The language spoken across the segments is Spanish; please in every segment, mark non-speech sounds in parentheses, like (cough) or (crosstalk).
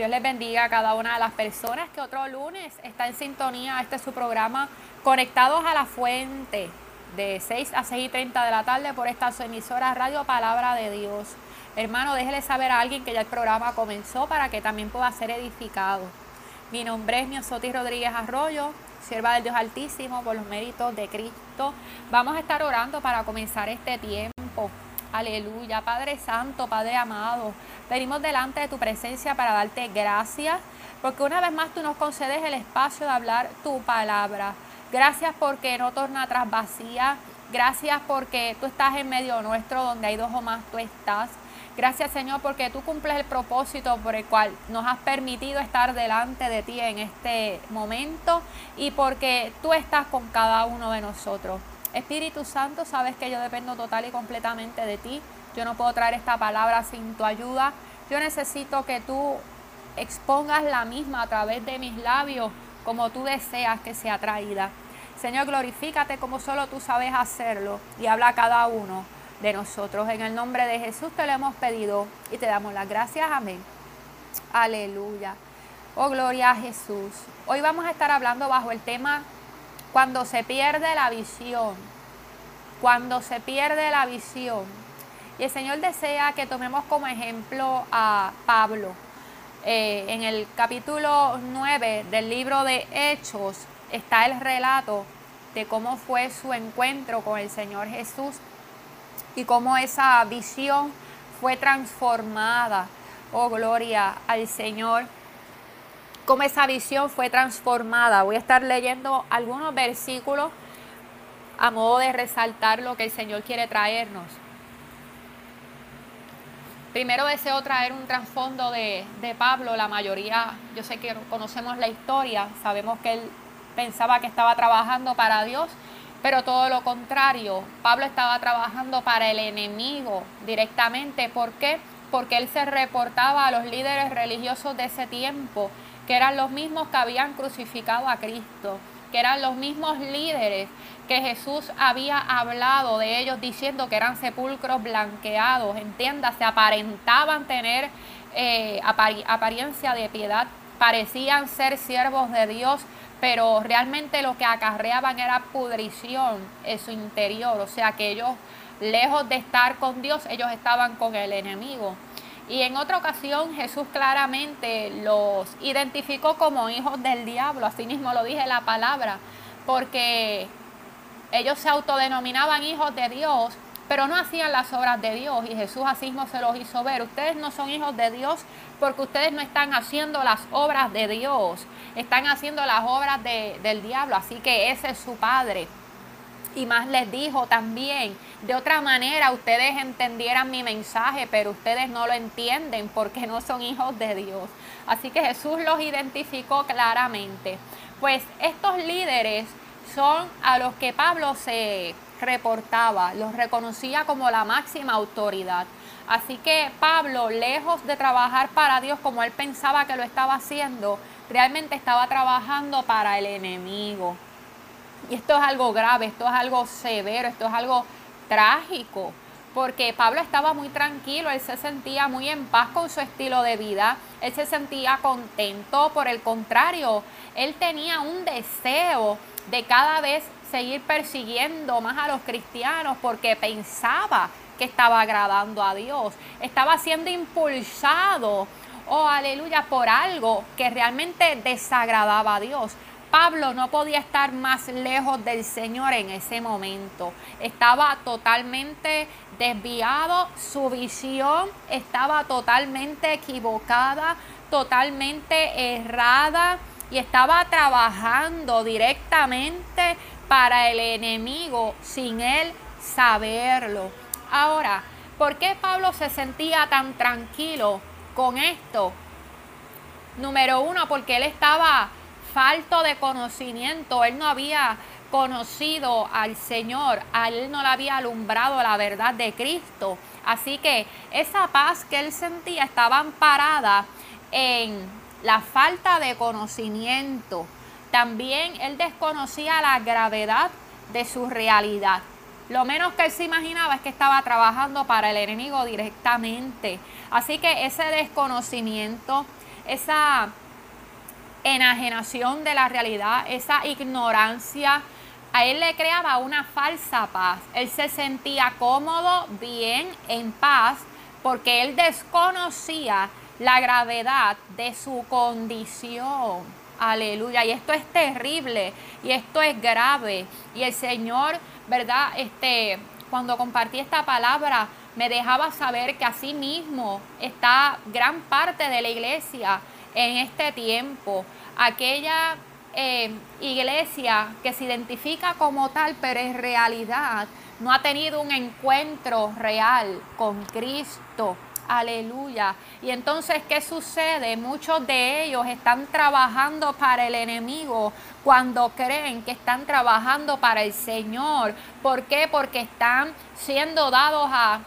Dios les bendiga a cada una de las personas que otro lunes está en sintonía. Este es su programa Conectados a la Fuente de 6 a 6 y 30 de la tarde por esta su emisora Radio Palabra de Dios. Hermano, déjele saber a alguien que ya el programa comenzó para que también pueda ser edificado. Mi nombre es Miosotis Rodríguez Arroyo, sierva del Dios Altísimo por los méritos de Cristo. Vamos a estar orando para comenzar este tiempo. Aleluya, Padre Santo, Padre amado, venimos delante de tu presencia para darte gracias, porque una vez más tú nos concedes el espacio de hablar tu palabra. Gracias porque no torna atrás vacía. Gracias porque tú estás en medio nuestro, donde hay dos o más, tú estás. Gracias Señor porque tú cumples el propósito por el cual nos has permitido estar delante de ti en este momento y porque tú estás con cada uno de nosotros. Espíritu Santo, sabes que yo dependo total y completamente de ti. Yo no puedo traer esta palabra sin tu ayuda. Yo necesito que tú expongas la misma a través de mis labios como tú deseas que sea traída. Señor, glorifícate como solo tú sabes hacerlo y habla a cada uno de nosotros. En el nombre de Jesús te lo hemos pedido y te damos las gracias. Amén. Aleluya. Oh, gloria a Jesús. Hoy vamos a estar hablando bajo el tema cuando se pierde la visión, cuando se pierde la visión. Y el Señor desea que tomemos como ejemplo a Pablo. Eh, en el capítulo 9 del libro de Hechos está el relato de cómo fue su encuentro con el Señor Jesús y cómo esa visión fue transformada. Oh, gloria al Señor cómo esa visión fue transformada. Voy a estar leyendo algunos versículos a modo de resaltar lo que el Señor quiere traernos. Primero deseo traer un trasfondo de, Pablo. La mayoría, yo sé que conocemos la historia, sabemos que él pensaba que estaba trabajando para Dios, pero todo lo contrario. Pablo estaba trabajando para el enemigo directamente. ¿Por qué? Porque él se reportaba a los líderes religiosos de ese tiempo que eran los mismos que habían crucificado a Cristo, que eran los mismos líderes que Jesús había hablado de ellos diciendo que eran sepulcros blanqueados, entiéndase, aparentaban tener eh, apariencia de piedad, parecían ser siervos de Dios, pero realmente lo que acarreaban era pudrición en su interior, o sea que ellos, lejos de estar con Dios, ellos estaban con el enemigo. Y en otra ocasión Jesús claramente los identificó como hijos del diablo, así mismo lo dije la palabra, porque ellos se autodenominaban hijos de Dios, pero no hacían las obras de Dios y Jesús así mismo se los hizo ver. Ustedes no son hijos de Dios porque ustedes no están haciendo las obras de Dios, están haciendo las obras del diablo, así que ese es su padre. Y más les dijo también, de otra manera ustedes entendieran mi mensaje, pero ustedes no lo entienden porque no son hijos de Dios. Así que Jesús los identificó claramente. Pues estos líderes son a los que Pablo se reportaba, los reconocía como la máxima autoridad. Así que Pablo, lejos de trabajar para Dios como él pensaba que lo estaba haciendo, realmente estaba trabajando para el enemigo. Y esto es algo grave, esto es algo severo, esto es algo trágico, porque Pablo estaba muy tranquilo, él se sentía muy en paz con su estilo de vida, él se sentía contento, por el contrario, él tenía un deseo de cada vez seguir persiguiendo más a los cristianos porque pensaba que estaba agradando a Dios, estaba siendo impulsado, oh aleluya, por algo que realmente desagradaba a Dios. Pablo no podía estar más lejos del Señor en ese momento. Estaba totalmente desviado, su visión estaba totalmente equivocada, totalmente errada y estaba trabajando directamente para el enemigo sin él saberlo. Ahora, ¿por qué Pablo se sentía tan tranquilo con esto? Número uno, porque él estaba falto de conocimiento, él no había conocido al Señor, a él no le había alumbrado la verdad de Cristo. Así que esa paz que él sentía estaba amparada en la falta de conocimiento. También él desconocía la gravedad de su realidad. Lo menos que él se imaginaba es que estaba trabajando para el enemigo directamente. Así que ese desconocimiento, esa enajenación de la realidad, esa ignorancia, a él le creaba una falsa paz. Él se sentía cómodo, bien, en paz, porque él desconocía la gravedad de su condición. Aleluya. Y esto es terrible y esto es grave. Y el Señor, ¿verdad? Este, cuando compartí esta palabra, me dejaba saber que así mismo está gran parte de la iglesia en este tiempo. Aquella eh, iglesia que se identifica como tal, pero en realidad no ha tenido un encuentro real con Cristo. Aleluya. Y entonces, ¿qué sucede? Muchos de ellos están trabajando para el enemigo cuando creen que están trabajando para el Señor. ¿Por qué? Porque están siendo dados a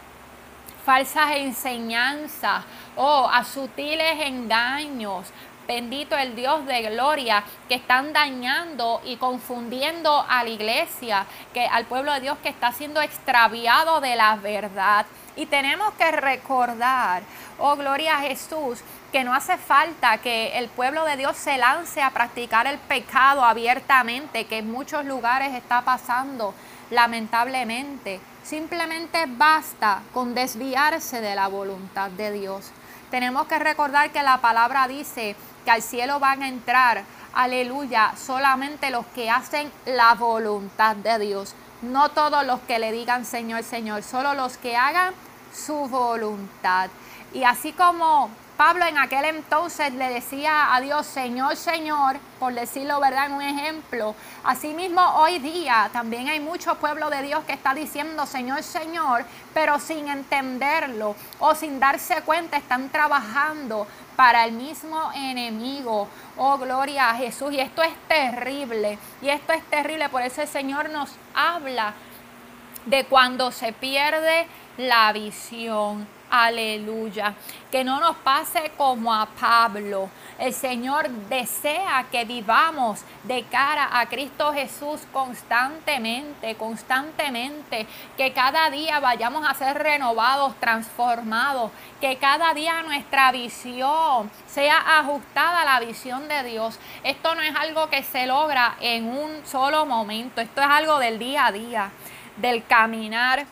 falsas enseñanzas o a sutiles engaños. Bendito el Dios de gloria que están dañando y confundiendo a la iglesia, que al pueblo de Dios que está siendo extraviado de la verdad. Y tenemos que recordar, oh gloria a Jesús, que no hace falta que el pueblo de Dios se lance a practicar el pecado abiertamente, que en muchos lugares está pasando lamentablemente. Simplemente basta con desviarse de la voluntad de Dios. Tenemos que recordar que la palabra dice que al cielo van a entrar, aleluya, solamente los que hacen la voluntad de Dios. No todos los que le digan Señor, Señor, solo los que hagan su voluntad. Y así como Pablo en aquel entonces le decía a Dios, Señor, Señor, por decirlo verdad en un ejemplo. Asimismo, hoy día también hay mucho pueblo de Dios que está diciendo, Señor, Señor, pero sin entenderlo o sin darse cuenta, están trabajando para el mismo enemigo. Oh, gloria a Jesús. Y esto es terrible. Y esto es terrible. Por eso el Señor nos habla de cuando se pierde la visión. Aleluya. Que no nos pase como a Pablo. El Señor desea que vivamos de cara a Cristo Jesús constantemente, constantemente. Que cada día vayamos a ser renovados, transformados. Que cada día nuestra visión sea ajustada a la visión de Dios. Esto no es algo que se logra en un solo momento. Esto es algo del día a día, del caminar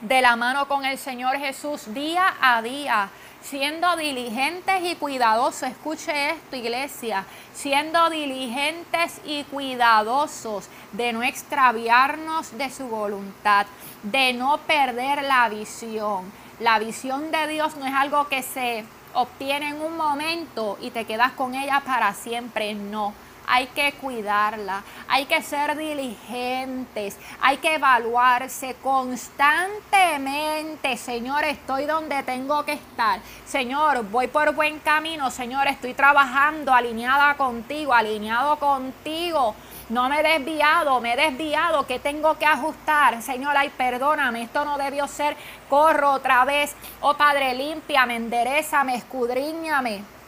de la mano con el Señor Jesús día a día, siendo diligentes y cuidadosos. Escuche esto, iglesia, siendo diligentes y cuidadosos de no extraviarnos de su voluntad, de no perder la visión. La visión de Dios no es algo que se obtiene en un momento y te quedas con ella para siempre, no hay que cuidarla, hay que ser diligentes, hay que evaluarse constantemente. Señor, estoy donde tengo que estar. Señor, voy por buen camino. Señor, estoy trabajando alineada contigo, alineado contigo. No me he desviado, me he desviado, que tengo que ajustar. Señor, ay, perdóname, esto no debió ser. Corro otra vez. Oh Padre, límpiame, enderezame, escudriñame.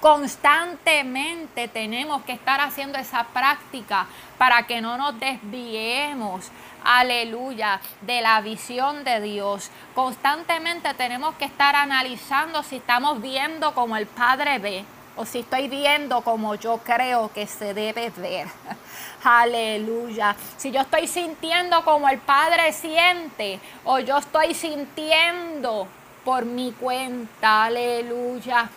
Constantemente tenemos que estar haciendo esa práctica para que no nos desviemos, aleluya, de la visión de Dios. Constantemente tenemos que estar analizando si estamos viendo como el Padre ve o si estoy viendo como yo creo que se debe ver. (laughs) Aleluya. Si yo estoy sintiendo como el Padre siente o yo estoy sintiendo por mi cuenta. Aleluya.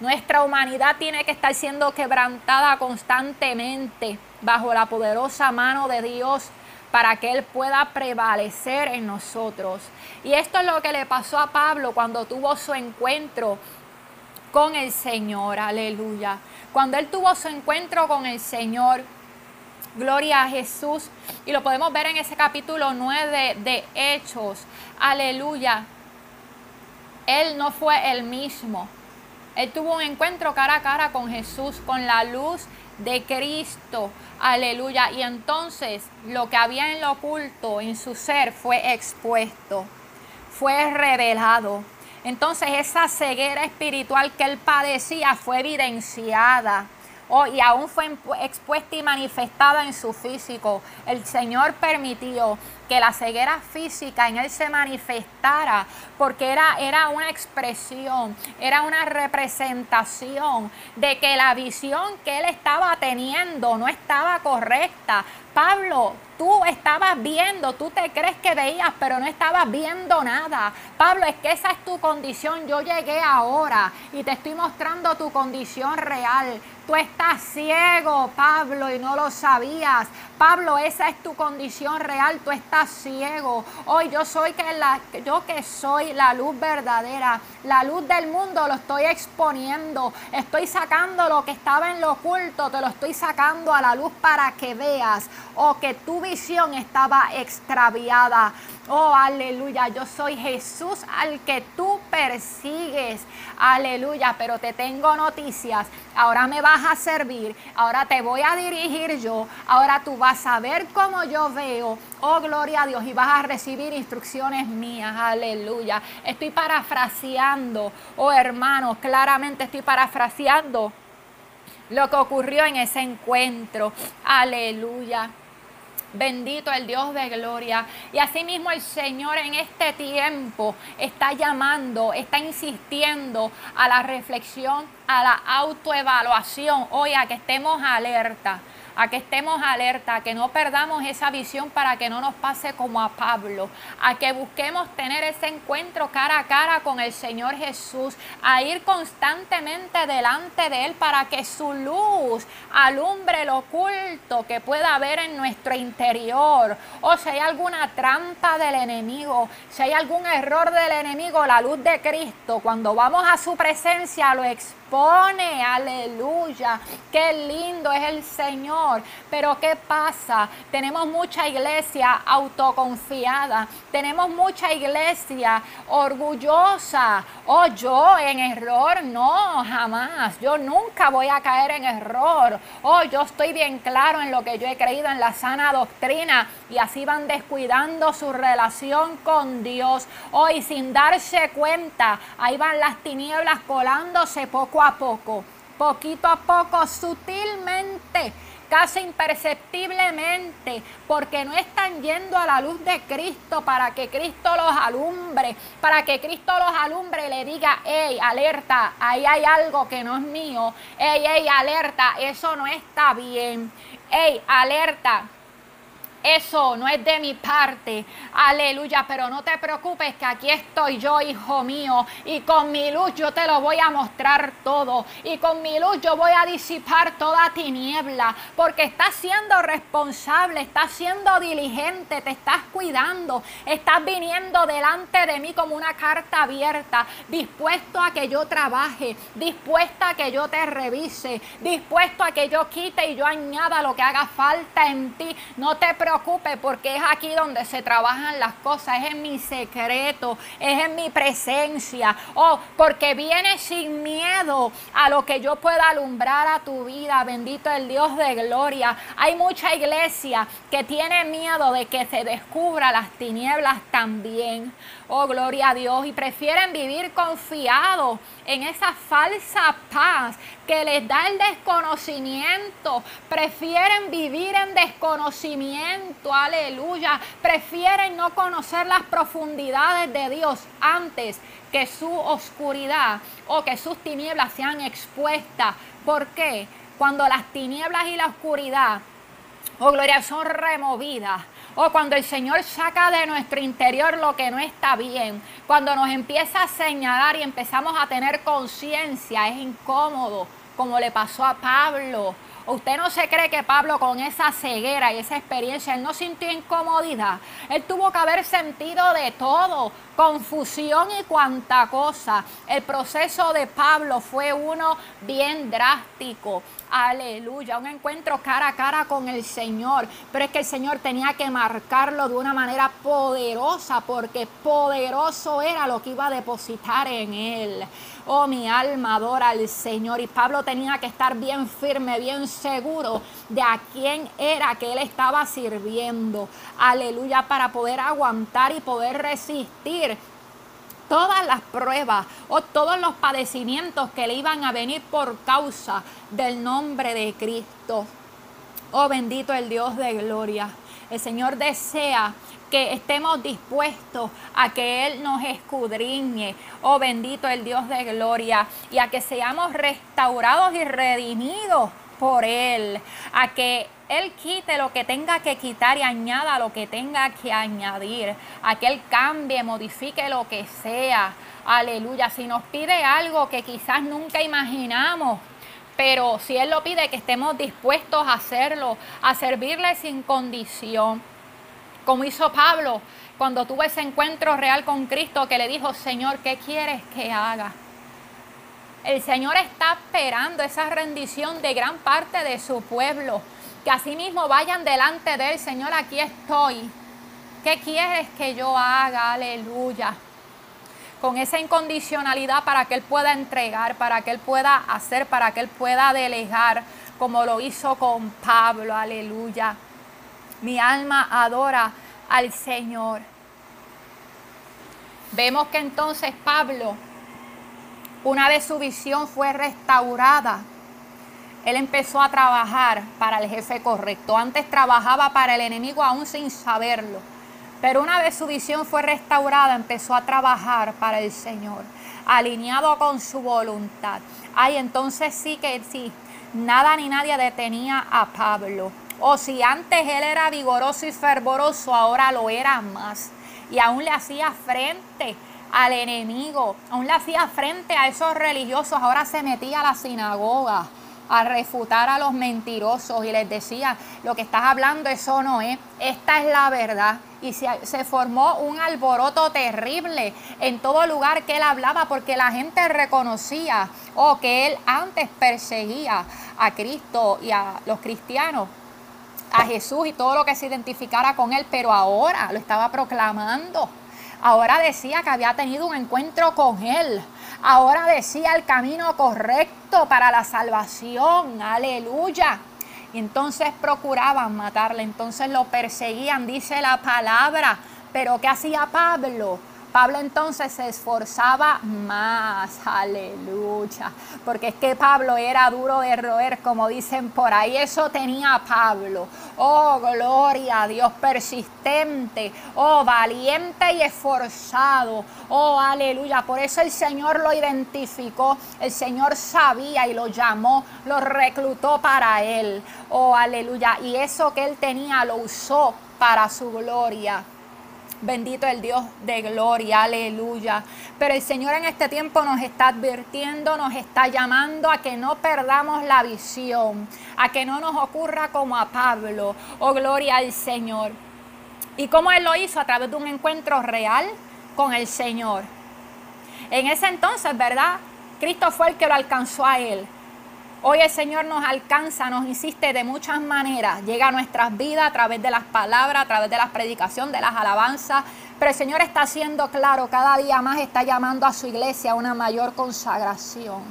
Nuestra humanidad tiene que estar siendo quebrantada constantemente bajo la poderosa mano de Dios para que Él pueda prevalecer en nosotros. Y esto es lo que le pasó a Pablo cuando tuvo su encuentro con el Señor. Aleluya. Cuando Él tuvo su encuentro con el Señor, gloria a Jesús. Y lo podemos ver en ese capítulo 9 de Hechos. Aleluya. Él no fue el mismo. Él tuvo un encuentro cara a cara con Jesús, con la luz de Cristo. Aleluya. Y entonces lo que había en lo oculto, en su ser, fue expuesto, fue revelado. Entonces esa ceguera espiritual que él padecía fue evidenciada Oh, y aún fue expuesta y manifestada en su físico. El Señor permitió que la ceguera física en él se manifestara, porque era, era una expresión, era una representación de que la visión que él estaba teniendo no estaba correcta. Pablo, tú estabas viendo, tú te crees que veías, pero no estabas viendo nada. Pablo, es que esa es tu condición. Yo llegué ahora y te estoy mostrando tu condición real. Tú estás ciego, Pablo, y no lo sabías. Pablo, esa es tu condición real. Tú estás ciego. Hoy yo soy que la, yo que soy la luz verdadera, la luz del mundo lo estoy exponiendo. Estoy sacando lo que estaba en lo oculto, te lo estoy sacando a la luz para que veas. O que tu visión estaba extraviada. Oh, aleluya, yo soy Jesús al que tú persigues. Aleluya, pero te tengo noticias. Ahora me vas a servir, ahora te voy a dirigir yo, ahora tú vas a ver cómo yo veo. Oh, gloria a Dios, y vas a recibir instrucciones mías. Aleluya. Estoy parafraseando, oh hermanos, claramente estoy parafraseando lo que ocurrió en ese encuentro. Aleluya. Bendito el Dios de gloria. Y asimismo el Señor en este tiempo está llamando, está insistiendo a la reflexión, a la autoevaluación. Hoy a que estemos alerta a que estemos alerta, a que no perdamos esa visión para que no nos pase como a Pablo, a que busquemos tener ese encuentro cara a cara con el Señor Jesús, a ir constantemente delante de Él para que su luz alumbre lo oculto que pueda haber en nuestro interior. O si hay alguna trampa del enemigo, si hay algún error del enemigo, la luz de Cristo, cuando vamos a su presencia lo expone, aleluya, qué lindo es el Señor pero ¿qué pasa? Tenemos mucha iglesia autoconfiada, tenemos mucha iglesia orgullosa. Oh, yo en error, no, jamás. Yo nunca voy a caer en error. Oh, yo estoy bien claro en lo que yo he creído en la sana doctrina y así van descuidando su relación con Dios. Hoy sin darse cuenta, ahí van las tinieblas colándose poco a poco, poquito a poco, sutilmente casi imperceptiblemente, porque no están yendo a la luz de Cristo para que Cristo los alumbre, para que Cristo los alumbre y le diga, hey, alerta, ahí hay algo que no es mío, hey, hey, alerta, eso no está bien, hey, alerta, eso no es de mi parte. Aleluya. Pero no te preocupes que aquí estoy yo, hijo mío. Y con mi luz yo te lo voy a mostrar todo. Y con mi luz yo voy a disipar toda tiniebla. Porque estás siendo responsable, estás siendo diligente, te estás cuidando. Estás viniendo delante de mí como una carta abierta. Dispuesto a que yo trabaje. Dispuesta a que yo te revise. Dispuesto a que yo quite y yo añada lo que haga falta en ti. No te preocupes preocupe porque es aquí donde se trabajan las cosas, es en mi secreto, es en mi presencia. Oh, porque viene sin miedo a lo que yo pueda alumbrar a tu vida. Bendito el Dios de gloria. Hay mucha iglesia que tiene miedo de que se descubra las tinieblas también. Oh, gloria a Dios. Y prefieren vivir confiados en esa falsa paz que les da el desconocimiento. Prefieren vivir en desconocimiento. Aleluya. Prefieren no conocer las profundidades de Dios antes que su oscuridad o que sus tinieblas sean expuestas. ¿Por qué? Cuando las tinieblas y la oscuridad, oh gloria, son removidas o cuando el Señor saca de nuestro interior lo que no está bien, cuando nos empieza a señalar y empezamos a tener conciencia, es incómodo, como le pasó a Pablo. ¿Usted no se cree que Pablo con esa ceguera y esa experiencia, él no sintió incomodidad? Él tuvo que haber sentido de todo, confusión y cuanta cosa. El proceso de Pablo fue uno bien drástico. Aleluya, un encuentro cara a cara con el Señor. Pero es que el Señor tenía que marcarlo de una manera poderosa porque poderoso era lo que iba a depositar en él. Oh, mi alma adora al Señor. Y Pablo tenía que estar bien firme, bien seguro de a quién era que él estaba sirviendo. Aleluya, para poder aguantar y poder resistir todas las pruebas o todos los padecimientos que le iban a venir por causa del nombre de Cristo. Oh bendito el Dios de gloria. El Señor desea que estemos dispuestos a que Él nos escudriñe, oh bendito el Dios de gloria, y a que seamos restaurados y redimidos por Él, a que Él quite lo que tenga que quitar y añada lo que tenga que añadir, a que Él cambie, modifique lo que sea. Aleluya, si nos pide algo que quizás nunca imaginamos, pero si Él lo pide, que estemos dispuestos a hacerlo, a servirle sin condición como hizo Pablo cuando tuvo ese encuentro real con Cristo que le dijo, Señor, ¿qué quieres que haga? El Señor está esperando esa rendición de gran parte de su pueblo, que asimismo vayan delante de él, Señor, aquí estoy. ¿Qué quieres que yo haga? Aleluya. Con esa incondicionalidad para que Él pueda entregar, para que Él pueda hacer, para que Él pueda delegar, como lo hizo con Pablo. Aleluya. Mi alma adora al Señor. Vemos que entonces Pablo, una vez su visión fue restaurada, él empezó a trabajar para el jefe correcto. Antes trabajaba para el enemigo aún sin saberlo. Pero una vez su visión fue restaurada, empezó a trabajar para el Señor, alineado con su voluntad. Ay, entonces sí que sí, nada ni nadie detenía a Pablo. O si antes él era vigoroso y fervoroso, ahora lo era más. Y aún le hacía frente al enemigo, aún le hacía frente a esos religiosos, ahora se metía a la sinagoga a refutar a los mentirosos y les decía, lo que estás hablando eso no es, esta es la verdad. Y se, formó un alboroto terrible en todo lugar que él hablaba porque la gente reconocía o que él antes perseguía a Cristo y a los cristianos a Jesús y todo lo que se identificara con él, pero ahora lo estaba proclamando. Ahora decía que había tenido un encuentro con él. Ahora decía el camino correcto para la salvación. Aleluya. Entonces procuraban matarle, entonces lo perseguían, dice la palabra. Pero ¿qué hacía Pablo? Pablo entonces se esforzaba más, aleluya, porque es que Pablo era duro de roer, como dicen por ahí, eso tenía Pablo. Oh, gloria a Dios, persistente, oh, valiente y esforzado, oh, aleluya. Por eso el Señor lo identificó, el Señor sabía y lo llamó, lo reclutó para él, oh, aleluya. Y eso que él tenía lo usó para su gloria. Bendito el Dios de gloria, aleluya. Pero el Señor en este tiempo nos está advirtiendo, nos está llamando a que no perdamos la visión, a que no nos ocurra como a Pablo. Oh, gloria al Señor. ¿Y cómo Él lo hizo? A través de un encuentro real con el Señor. En ese entonces, ¿verdad? Cristo fue el que lo alcanzó a Él. Hoy el Señor nos alcanza, nos insiste de muchas maneras, llega a nuestras vidas a través de las palabras, a través de la predicación, de las alabanzas, pero el Señor está haciendo claro, cada día más está llamando a su iglesia a una mayor consagración,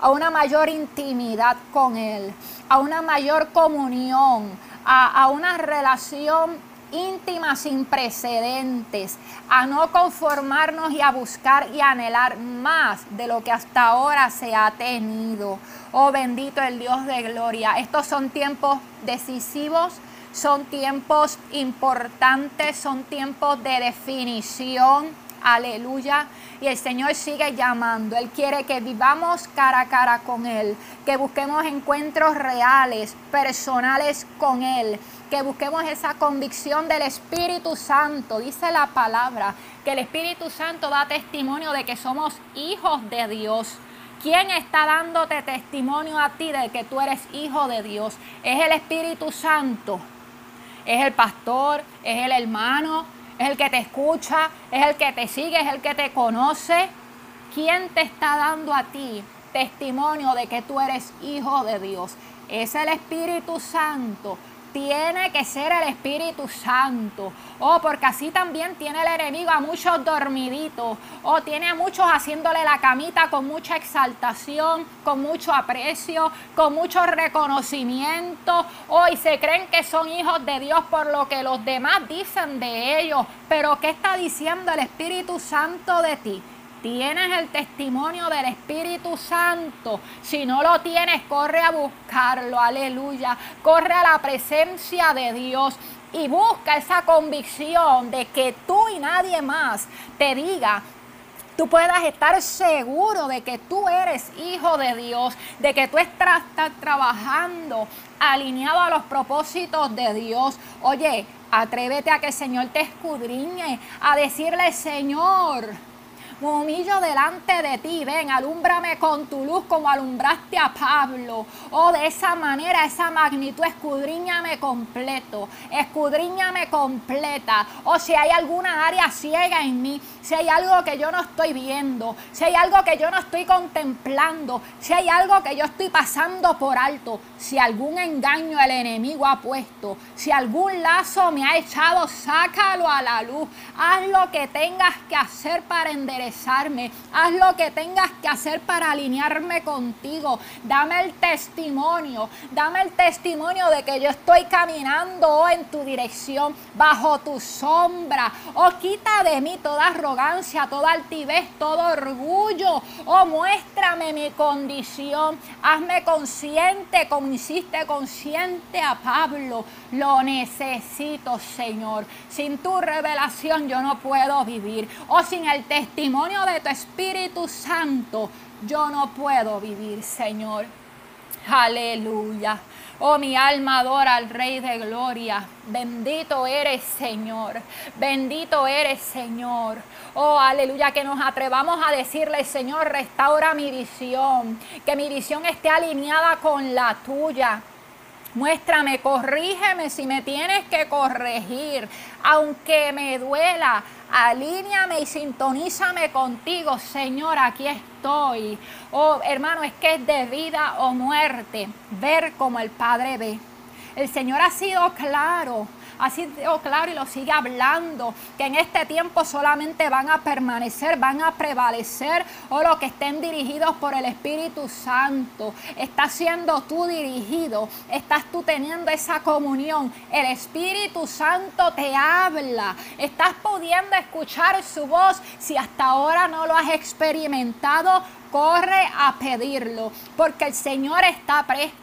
a una mayor intimidad con Él, a una mayor comunión, a, a una relación íntima sin precedentes, a no conformarnos y a buscar y anhelar más de lo que hasta ahora se ha tenido. Oh bendito el Dios de gloria. Estos son tiempos decisivos, son tiempos importantes, son tiempos de definición. Aleluya. Y el Señor sigue llamando. Él quiere que vivamos cara a cara con Él, que busquemos encuentros reales, personales con Él que busquemos esa convicción del Espíritu Santo. Dice la palabra que el Espíritu Santo da testimonio de que somos hijos de Dios. ¿Quién está dándote testimonio a ti de que tú eres hijo de Dios? Es el Espíritu Santo. Es el pastor, es el hermano, es el que te escucha, es el que te sigue, es el que te conoce. ¿Quién te está dando a ti testimonio de que tú eres hijo de Dios? Es el Espíritu Santo tiene que ser el Espíritu Santo. Oh, porque así también tiene el enemigo a muchos dormiditos. Oh, tiene a muchos haciéndole la camita con mucha exaltación, con mucho aprecio, con mucho reconocimiento. Oh, y se creen que son hijos de Dios por lo que los demás dicen de ellos. Pero ¿qué está diciendo el Espíritu Santo de ti? Tienes el testimonio del Espíritu Santo. Si no lo tienes, corre a buscarlo. Aleluya. Corre a la presencia de Dios y busca esa convicción de que tú y nadie más te diga tú puedas estar seguro de que tú eres hijo de Dios, de que tú estás, trabajando alineado a los propósitos de Dios. Oye, atrévete a que el Señor te escudriñe, a decirle, Señor, me humillo delante de ti, ven, alúmbrame con tu luz como alumbraste a Pablo. Oh, de esa manera, esa magnitud, escudriñame completo, escudriñame completa. O oh, si hay alguna área ciega en mí, si hay algo que yo no estoy viendo, si hay algo que yo no estoy contemplando, si hay algo que yo estoy pasando por alto, si algún engaño el enemigo ha puesto, si algún lazo me ha echado, sácalo a la luz. Haz lo que tengas que hacer para enderezar Haz lo que tengas que hacer para alinearme contigo. Dame el testimonio. Dame el testimonio de que yo estoy caminando en tu dirección, bajo tu sombra. Oh, quita de mí toda arrogancia, toda altivez, todo orgullo. Oh, muéstrame mi condición. Hazme consciente, como hiciste consciente a Pablo. Lo necesito, Señor. Sin tu revelación yo no puedo vivir. Oh, sin el testimonio de tu Espíritu Santo, yo no puedo vivir, Señor. Aleluya. Oh, mi alma adora al Rey de Gloria. Bendito eres, Señor. Bendito eres, Señor. Oh, aleluya. Que nos atrevamos a decirle, Señor, restaura mi visión. Que mi visión esté alineada con la tuya. Muéstrame, corrígeme si me tienes que corregir, aunque me duela. Alíñame y sintonízame contigo, Señor, aquí estoy. Oh, hermano, es que es de vida o muerte ver como el Padre ve. El Señor ha sido claro así sido claro y lo sigue hablando, que en este tiempo solamente van a permanecer, van a prevalecer o los que estén dirigidos por el Espíritu Santo. Estás siendo tú dirigido, estás tú teniendo esa comunión. El Espíritu Santo te habla, estás pudiendo escuchar su voz. Si hasta ahora no lo has experimentado, corre a pedirlo, porque el Señor está presto.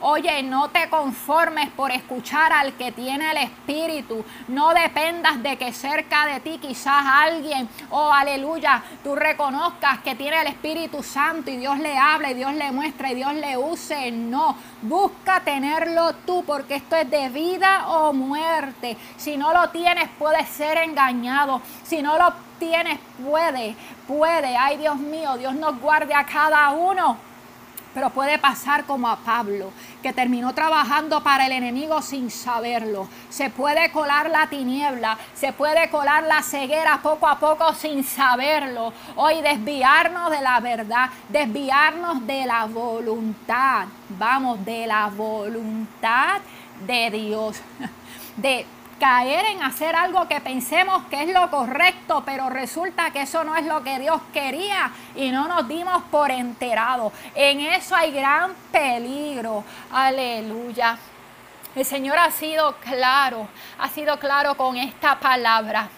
Oye, no te conformes por escuchar al que tiene el Espíritu. No dependas de que cerca de ti quizás alguien, oh aleluya, tú reconozcas que tiene el Espíritu Santo y Dios le habla y Dios le muestra y Dios le use. No, busca tenerlo tú, porque esto es de vida o muerte. Si no lo tienes, puedes ser engañado. Si no lo tienes, puede, puede. Ay, Dios mío, Dios nos guarde a cada uno. Pero puede pasar como a Pablo, que terminó trabajando para el enemigo sin saberlo. Se puede colar la tiniebla, se puede colar la ceguera poco a poco sin saberlo. Hoy desviarnos de la verdad, desviarnos de la voluntad. Vamos, de la voluntad de Dios. (laughs) De caer en hacer algo que pensemos que es lo correcto, pero resulta que eso no es lo que Dios quería y no nos dimos por enterados. En eso hay gran peligro. Aleluya. El Señor ha sido claro, ha sido claro con esta palabra.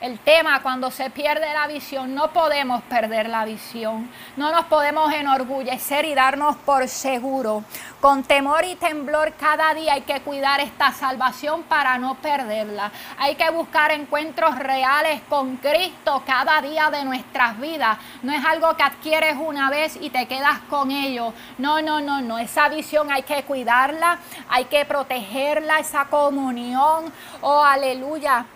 El tema cuando se pierde la visión, no podemos perder la visión, no nos podemos enorgullecer y darnos por seguro. Con temor y temblor cada día hay que cuidar esta salvación para no perderla. Hay que buscar encuentros reales con Cristo cada día de nuestras vidas. No es algo que adquieres una vez y te quedas con ello. No, no, no, no. Esa visión hay que cuidarla, hay que protegerla, esa comunión. Oh, aleluya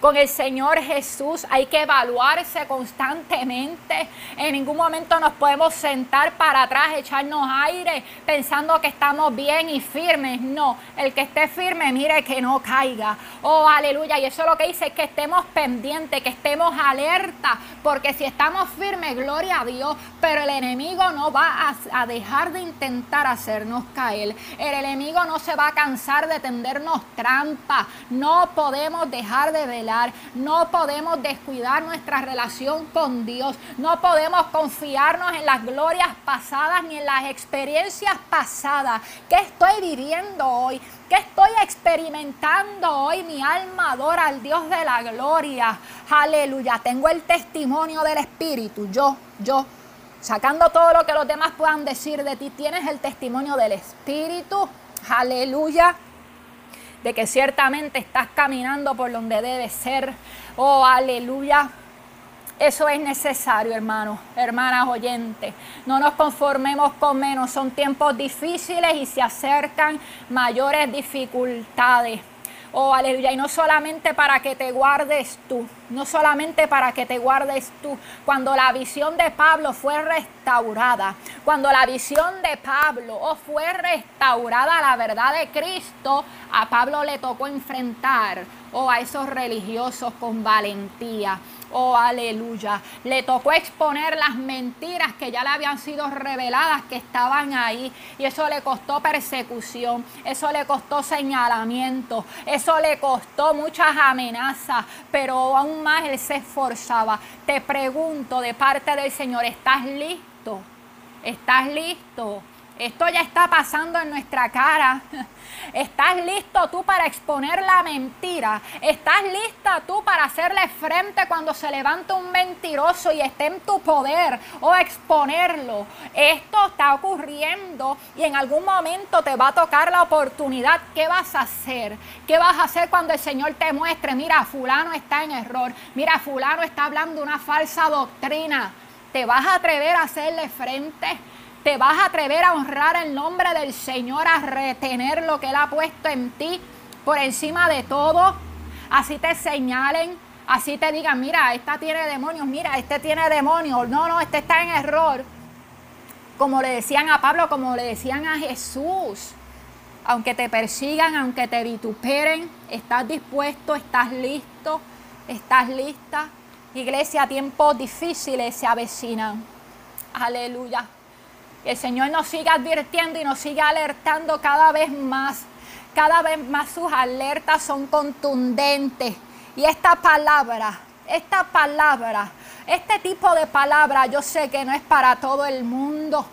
con el Señor Jesús. Hay que evaluarse constantemente. En ningún momento nos podemos sentar para atrás, echarnos aire pensando que estamos bien y firmes. No, el que esté firme, mire que no caiga. Oh, aleluya. Y eso lo que dice es que estemos pendientes, que estemos alerta, porque si estamos firmes, gloria a Dios, pero el enemigo no va a, a dejar de intentar hacernos caer. El enemigo no se va a cansar de tendernos trampa. No podemos dejar de velar no podemos descuidar nuestra relación con Dios, no podemos confiarnos en las glorias pasadas ni en las experiencias pasadas. ¿Qué estoy viviendo hoy? ¿Qué estoy experimentando hoy? Mi alma adora al Dios de la gloria. Aleluya. Tengo el testimonio del Espíritu. Yo, yo, sacando todo lo que los demás puedan decir de ti, tienes el testimonio del Espíritu. Aleluya de que ciertamente estás caminando por donde debe ser. Oh, aleluya. Eso es necesario, hermanos, hermanas oyentes. No nos conformemos con menos. Son tiempos difíciles y se acercan mayores dificultades. Oh, aleluya. Y no solamente para que te guardes tú, no solamente para que te guardes tú. Cuando la visión de Pablo fue restaurada, cuando la visión de Pablo oh, fue restaurada la verdad de Cristo, a Pablo le tocó enfrentar oh, a esos religiosos con valentía. Oh, aleluya. Le tocó exponer las mentiras que ya le habían sido reveladas, que estaban ahí. Y eso le costó persecución, eso le costó señalamiento, eso le costó muchas amenazas, pero aún más él se esforzaba. Te pregunto de parte del Señor, ¿estás listo? ¿Estás listo? Esto ya está pasando en nuestra cara. (laughs) ¿Estás listo tú para exponer la mentira? ¿Estás lista tú para hacerle frente cuando se levanta un mentiroso y esté en tu poder o exponerlo? Esto está ocurriendo y en algún momento te va a tocar la oportunidad. ¿Qué vas a hacer? ¿Qué vas a hacer cuando el Señor te muestre? Mira, fulano está en error. Mira, fulano está hablando una falsa doctrina. ¿Te vas a atrever a hacerle frente? Te vas a atrever a honrar el nombre del Señor, a retener lo que Él ha puesto en ti por encima de todo. Así te señalen, así te digan, mira, esta tiene demonios, mira, este tiene demonios, no, no, este está en error. Como le decían a Pablo, como le decían a Jesús. Aunque te persigan, aunque te vituperen, estás dispuesto, estás listo, estás lista. Iglesia, tiempos difíciles se avecinan. Aleluya. Que el Señor nos siga advirtiendo y nos siga alertando cada vez más. Cada vez más sus alertas son contundentes. Y esta palabra, esta palabra, este tipo de palabra yo sé que no es para todo el mundo.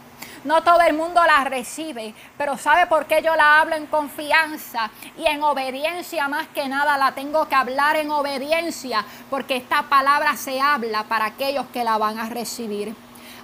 No todo el mundo la recibe, pero ¿sabe por qué yo la hablo en confianza y en obediencia más que nada? La tengo que hablar en obediencia, porque esta palabra se habla para aquellos que la van a recibir.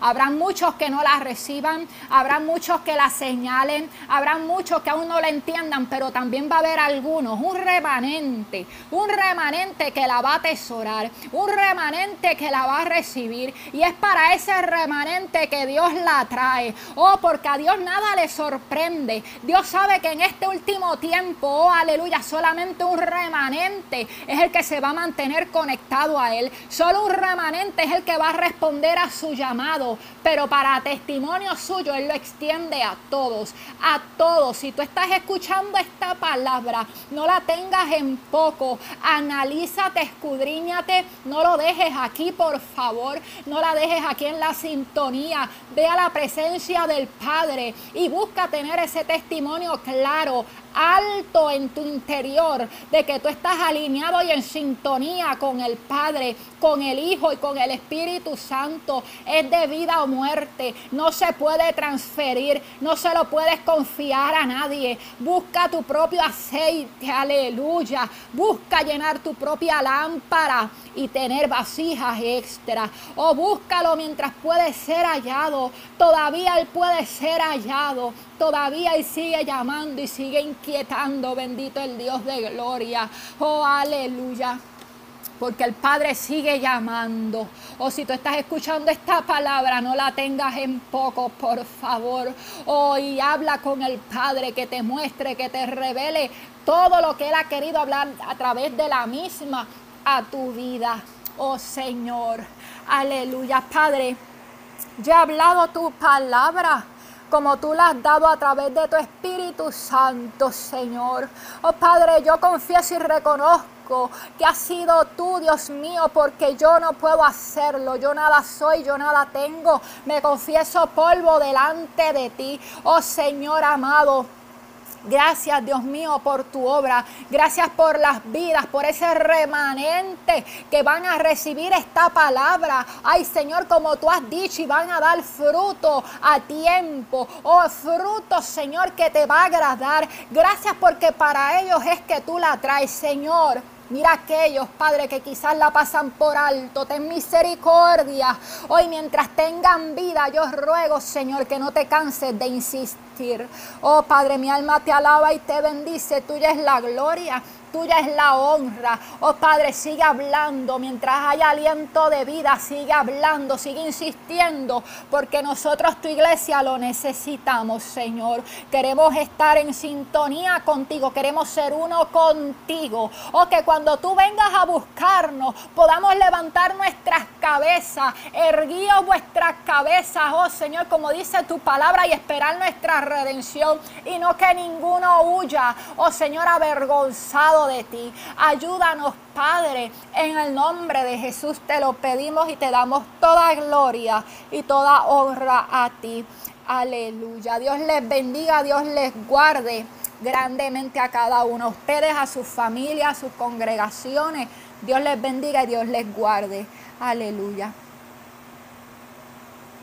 Habrá muchos que no la reciban, habrá muchos que la señalen, habrá muchos que aún no la entiendan, pero también va a haber algunos, un remanente, un remanente que la va a atesorar, un remanente que la va a recibir. Y es para ese remanente que Dios la trae. Oh, porque a Dios nada le sorprende. Dios sabe que en este último tiempo, oh, aleluya, solamente un remanente es el que se va a mantener conectado a Él. Solo un remanente es el que va a responder a su llamado pero para testimonio suyo Él lo extiende a todos, a todos. Si tú estás escuchando esta palabra, no la tengas en poco, analízate, escudriñate, no lo dejes aquí, por favor, no la dejes aquí en la sintonía, ve a la presencia del Padre y busca tener ese testimonio claro, alto en tu interior de que tú estás alineado y en sintonía con el Padre, con el Hijo y con el Espíritu Santo. Es de vida o muerte. No se puede transferir, no se lo puedes confiar a nadie. Busca tu propio aceite, aleluya. Busca llenar tu propia lámpara y tener vasijas extra. O búscalo mientras puede ser hallado. Todavía Él puede ser hallado. Todavía Él sigue llamando y sigue inquietando. Bendito el Dios de gloria. Oh, aleluya porque el Padre sigue llamando. O si tú estás escuchando esta palabra, no la tengas en poco, por favor. Hoy habla con el Padre que te muestre, que te revele todo lo que Él ha querido hablar a través de la misma a tu vida. Oh Señor, aleluya, Padre. Ya he hablado tu palabra como tú la has dado a través de tu Espíritu Santo, Señor. Oh Padre, yo confieso y reconozco que has sido tú, Dios mío, porque yo no puedo hacerlo. Yo nada soy, yo nada tengo. Me confieso polvo delante de ti, oh Señor amado. Gracias, Dios mío, por tu obra. Gracias por las vidas, por ese remanente que van a recibir esta palabra. Ay, Señor, como tú has dicho, y van a dar fruto a tiempo. Oh, fruto, Señor, que te va a agradar. Gracias porque para ellos es que tú la traes, Señor. Mira aquellos, Padre, que quizás la pasan por alto. Ten misericordia. Hoy mientras tengan vida, yo ruego, Señor, que no te canses de insistir. Oh Padre, mi alma te alaba y te bendice. Tuya es la gloria tuya es la honra. Oh Padre, sigue hablando mientras haya aliento de vida, sigue hablando, sigue insistiendo, porque nosotros tu iglesia lo necesitamos, Señor. Queremos estar en sintonía contigo, queremos ser uno contigo. Oh, que cuando tú vengas a buscarnos, podamos levantar nuestras cabezas, erguíos vuestras cabezas, oh Señor, como dice tu palabra, y esperar nuestra redención, y no que ninguno huya, oh Señor, avergonzado de ti. Ayúdanos, Padre, en el nombre de Jesús te lo pedimos y te damos toda gloria y toda honra a ti. Aleluya. Dios les bendiga, Dios les guarde grandemente a cada uno, a ustedes, a sus familias, a sus congregaciones. Dios les bendiga y Dios les guarde. Aleluya.